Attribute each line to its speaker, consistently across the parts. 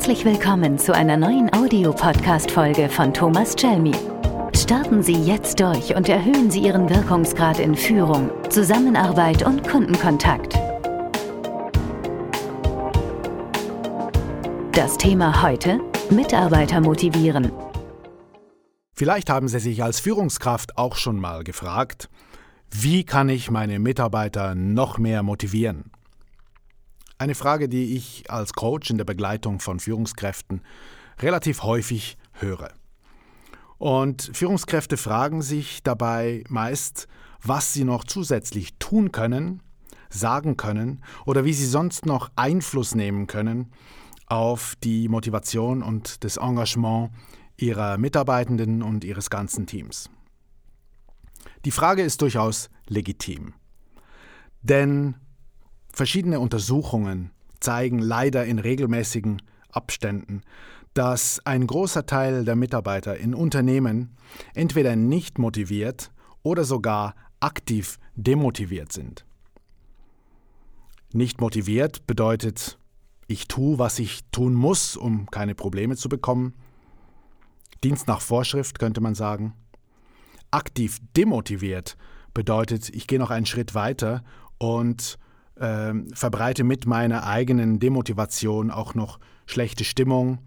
Speaker 1: Herzlich willkommen zu einer neuen Audiopodcast-Folge von Thomas Chelmi. Starten Sie jetzt durch und erhöhen Sie Ihren Wirkungsgrad in Führung, Zusammenarbeit und Kundenkontakt. Das Thema heute: Mitarbeiter motivieren.
Speaker 2: Vielleicht haben Sie sich als Führungskraft auch schon mal gefragt, wie kann ich meine Mitarbeiter noch mehr motivieren? Eine Frage, die ich als Coach in der Begleitung von Führungskräften relativ häufig höre. Und Führungskräfte fragen sich dabei meist, was sie noch zusätzlich tun können, sagen können oder wie sie sonst noch Einfluss nehmen können auf die Motivation und das Engagement ihrer Mitarbeitenden und ihres ganzen Teams. Die Frage ist durchaus legitim. Denn Verschiedene Untersuchungen zeigen leider in regelmäßigen Abständen, dass ein großer Teil der Mitarbeiter in Unternehmen entweder nicht motiviert oder sogar aktiv demotiviert sind. Nicht motiviert bedeutet, ich tue, was ich tun muss, um keine Probleme zu bekommen. Dienst nach Vorschrift könnte man sagen. Aktiv demotiviert bedeutet, ich gehe noch einen Schritt weiter und äh, verbreite mit meiner eigenen Demotivation auch noch schlechte Stimmung,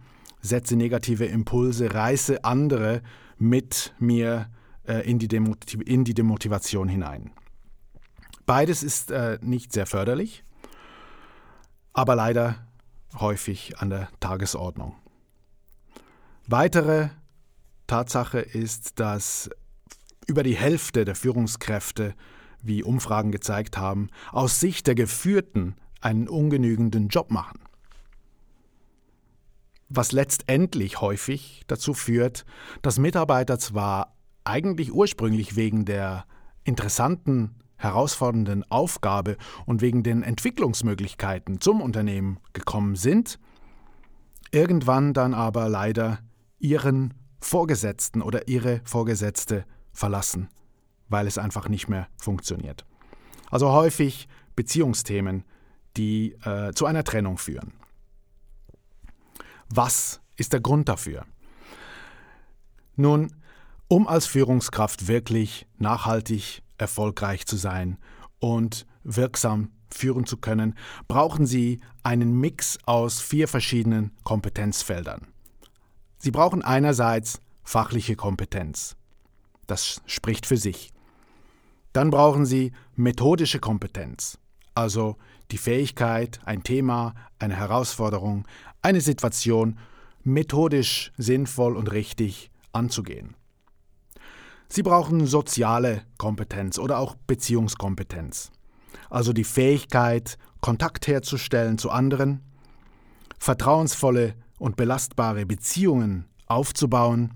Speaker 2: setze negative Impulse, reiße andere mit mir äh, in, die in, die Demotivation hinein. Beides ist äh, nicht sehr förderlich, aber leider häufig an der Tagesordnung. Weitere Tatsache ist, dass über die Hälfte der Führungskräfte wie Umfragen gezeigt haben, aus Sicht der Geführten einen ungenügenden Job machen. Was letztendlich häufig dazu führt, dass Mitarbeiter zwar eigentlich ursprünglich wegen der interessanten, herausfordernden Aufgabe und wegen den Entwicklungsmöglichkeiten zum Unternehmen gekommen sind, irgendwann dann aber leider ihren Vorgesetzten oder ihre Vorgesetzte verlassen weil es einfach nicht mehr funktioniert. Also häufig Beziehungsthemen, die äh, zu einer Trennung führen. Was ist der Grund dafür? Nun, um als Führungskraft wirklich nachhaltig erfolgreich zu sein und wirksam führen zu können, brauchen Sie einen Mix aus vier verschiedenen Kompetenzfeldern. Sie brauchen einerseits fachliche Kompetenz. Das spricht für sich. Dann brauchen Sie methodische Kompetenz, also die Fähigkeit, ein Thema, eine Herausforderung, eine Situation methodisch sinnvoll und richtig anzugehen. Sie brauchen soziale Kompetenz oder auch Beziehungskompetenz, also die Fähigkeit, Kontakt herzustellen zu anderen, vertrauensvolle und belastbare Beziehungen aufzubauen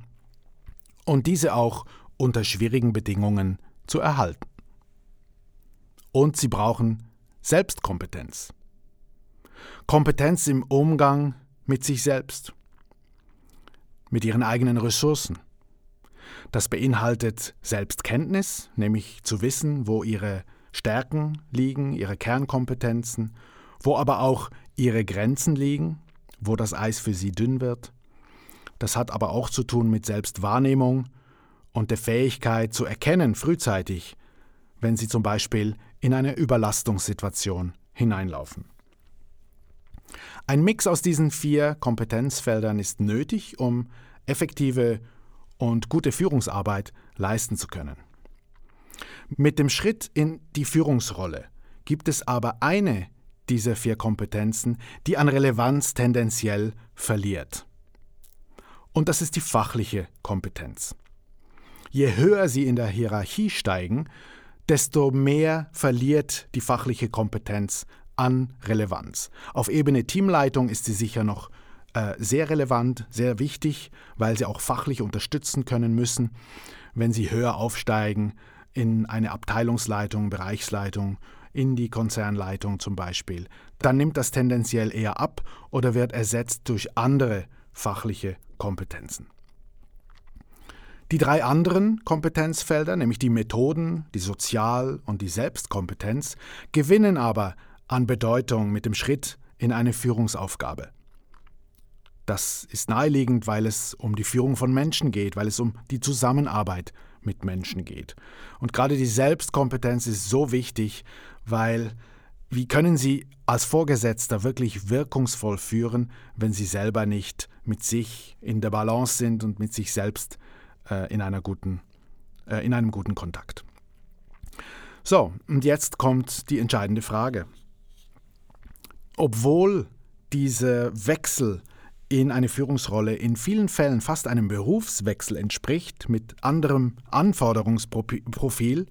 Speaker 2: und diese auch unter schwierigen Bedingungen zu erhalten. Und sie brauchen Selbstkompetenz. Kompetenz im Umgang mit sich selbst, mit ihren eigenen Ressourcen. Das beinhaltet Selbstkenntnis, nämlich zu wissen, wo ihre Stärken liegen, ihre Kernkompetenzen, wo aber auch ihre Grenzen liegen, wo das Eis für sie dünn wird. Das hat aber auch zu tun mit Selbstwahrnehmung und der Fähigkeit zu erkennen frühzeitig, wenn sie zum Beispiel in eine Überlastungssituation hineinlaufen. Ein Mix aus diesen vier Kompetenzfeldern ist nötig, um effektive und gute Führungsarbeit leisten zu können. Mit dem Schritt in die Führungsrolle gibt es aber eine dieser vier Kompetenzen, die an Relevanz tendenziell verliert. Und das ist die fachliche Kompetenz. Je höher sie in der Hierarchie steigen, desto mehr verliert die fachliche Kompetenz an Relevanz. Auf Ebene Teamleitung ist sie sicher noch äh, sehr relevant, sehr wichtig, weil sie auch fachlich unterstützen können müssen, wenn sie höher aufsteigen in eine Abteilungsleitung, Bereichsleitung, in die Konzernleitung zum Beispiel. Dann nimmt das tendenziell eher ab oder wird ersetzt durch andere fachliche Kompetenzen. Die drei anderen Kompetenzfelder, nämlich die Methoden, die Sozial- und die Selbstkompetenz, gewinnen aber an Bedeutung mit dem Schritt in eine Führungsaufgabe. Das ist naheliegend, weil es um die Führung von Menschen geht, weil es um die Zusammenarbeit mit Menschen geht. Und gerade die Selbstkompetenz ist so wichtig, weil wie können Sie als Vorgesetzter wirklich wirkungsvoll führen, wenn Sie selber nicht mit sich in der Balance sind und mit sich selbst äh, in, einer guten, äh, in einem guten Kontakt? So, und jetzt kommt die entscheidende Frage. Obwohl dieser Wechsel in eine Führungsrolle in vielen Fällen fast einem Berufswechsel entspricht mit anderem Anforderungsprofil,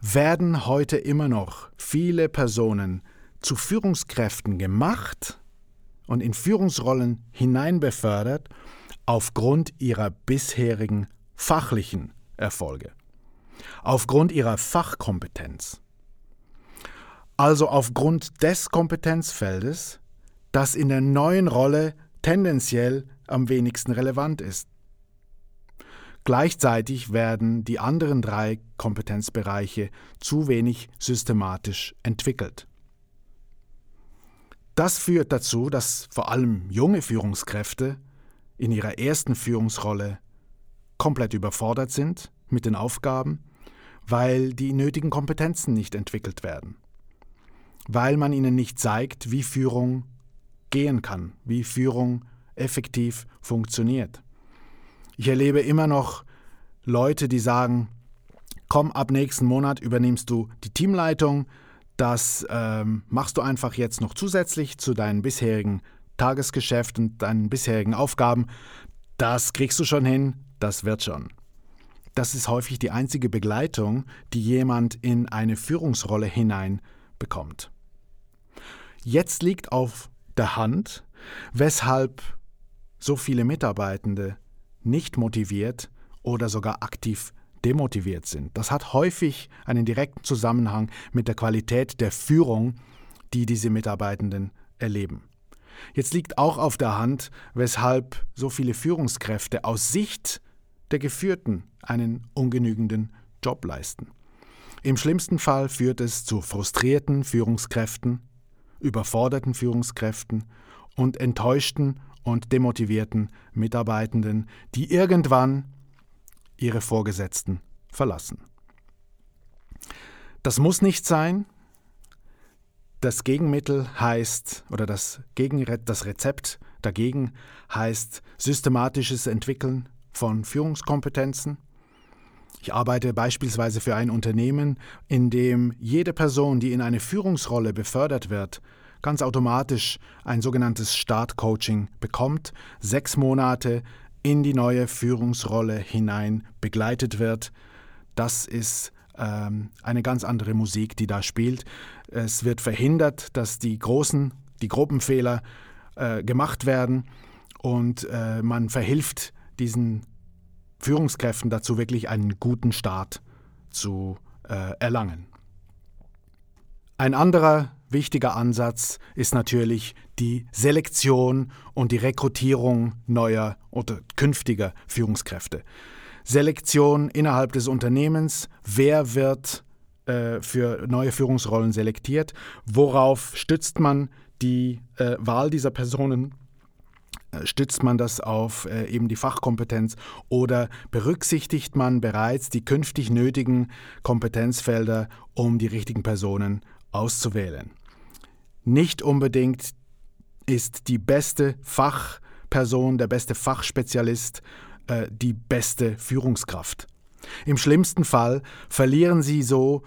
Speaker 2: werden heute immer noch viele Personen zu Führungskräften gemacht und in Führungsrollen hineinbefördert aufgrund ihrer bisherigen fachlichen Erfolge, aufgrund ihrer Fachkompetenz. Also aufgrund des Kompetenzfeldes, das in der neuen Rolle tendenziell am wenigsten relevant ist. Gleichzeitig werden die anderen drei Kompetenzbereiche zu wenig systematisch entwickelt. Das führt dazu, dass vor allem junge Führungskräfte in ihrer ersten Führungsrolle komplett überfordert sind mit den Aufgaben, weil die nötigen Kompetenzen nicht entwickelt werden, weil man ihnen nicht zeigt, wie Führung gehen kann, wie Führung effektiv funktioniert. Ich erlebe immer noch Leute, die sagen, komm, ab nächsten Monat übernimmst du die Teamleitung, das ähm, machst du einfach jetzt noch zusätzlich zu deinem bisherigen Tagesgeschäft und deinen bisherigen Aufgaben. Das kriegst du schon hin, das wird schon. Das ist häufig die einzige Begleitung, die jemand in eine Führungsrolle hinein bekommt. Jetzt liegt auf der Hand, weshalb so viele Mitarbeitende nicht motiviert oder sogar aktiv demotiviert sind. Das hat häufig einen direkten Zusammenhang mit der Qualität der Führung, die diese Mitarbeitenden erleben. Jetzt liegt auch auf der Hand, weshalb so viele Führungskräfte aus Sicht der Geführten einen ungenügenden Job leisten. Im schlimmsten Fall führt es zu frustrierten Führungskräften, überforderten Führungskräften und enttäuschten und demotivierten Mitarbeitenden, die irgendwann ihre Vorgesetzten verlassen. Das muss nicht sein. Das Gegenmittel heißt, oder das, Gegen das Rezept dagegen heißt systematisches Entwickeln von Führungskompetenzen. Ich arbeite beispielsweise für ein Unternehmen, in dem jede Person, die in eine Führungsrolle befördert wird, ganz automatisch ein sogenanntes Startcoaching bekommt, sechs Monate in die neue Führungsrolle hinein begleitet wird. Das ist ähm, eine ganz andere Musik, die da spielt. Es wird verhindert, dass die großen, die Gruppenfehler äh, gemacht werden und äh, man verhilft diesen Führungskräften dazu, wirklich einen guten Start zu äh, erlangen. Ein anderer wichtiger Ansatz ist natürlich die Selektion und die Rekrutierung neuer oder künftiger Führungskräfte. Selektion innerhalb des Unternehmens, wer wird äh, für neue Führungsrollen selektiert, worauf stützt man die äh, Wahl dieser Personen, äh, stützt man das auf äh, eben die Fachkompetenz? Oder berücksichtigt man bereits die künftig nötigen Kompetenzfelder, um die richtigen Personen auszuwählen. Nicht unbedingt ist die beste Fachperson, der beste Fachspezialist äh, die beste Führungskraft. Im schlimmsten Fall verlieren sie so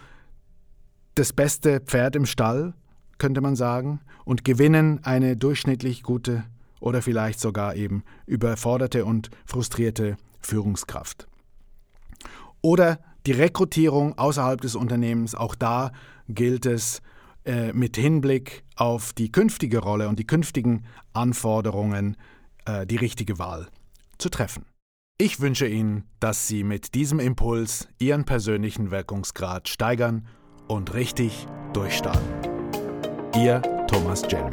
Speaker 2: das beste Pferd im Stall, könnte man sagen, und gewinnen eine durchschnittlich gute oder vielleicht sogar eben überforderte und frustrierte Führungskraft. Oder die Rekrutierung außerhalb des Unternehmens, auch da gilt es, äh, mit Hinblick auf die künftige Rolle und die künftigen Anforderungen äh, die richtige Wahl zu treffen. Ich wünsche Ihnen, dass Sie mit diesem Impuls Ihren persönlichen Wirkungsgrad steigern und richtig durchstarten. Ihr Thomas Jelmy.